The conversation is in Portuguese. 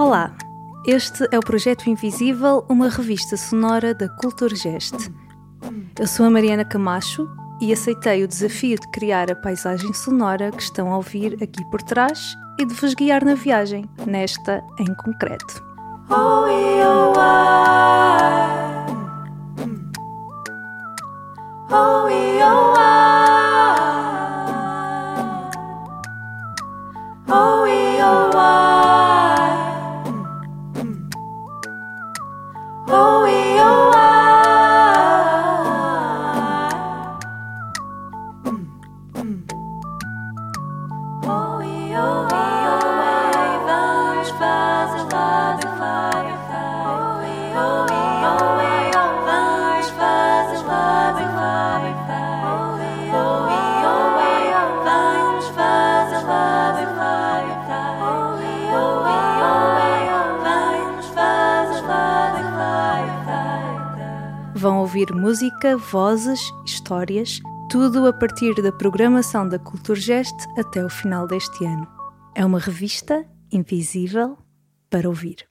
Olá, este é o Projeto Invisível, uma revista sonora da Culturgest. Eu sou a Mariana Camacho e aceitei o desafio de criar a paisagem sonora que estão a ouvir aqui por trás e de vos guiar na viagem, nesta em concreto. Oh, Oh, e oh, Vamos fazer lá de fire, Vão ouvir música, vozes, histórias, tudo a partir da programação da Culturgest até o final deste ano. É uma revista invisível para ouvir.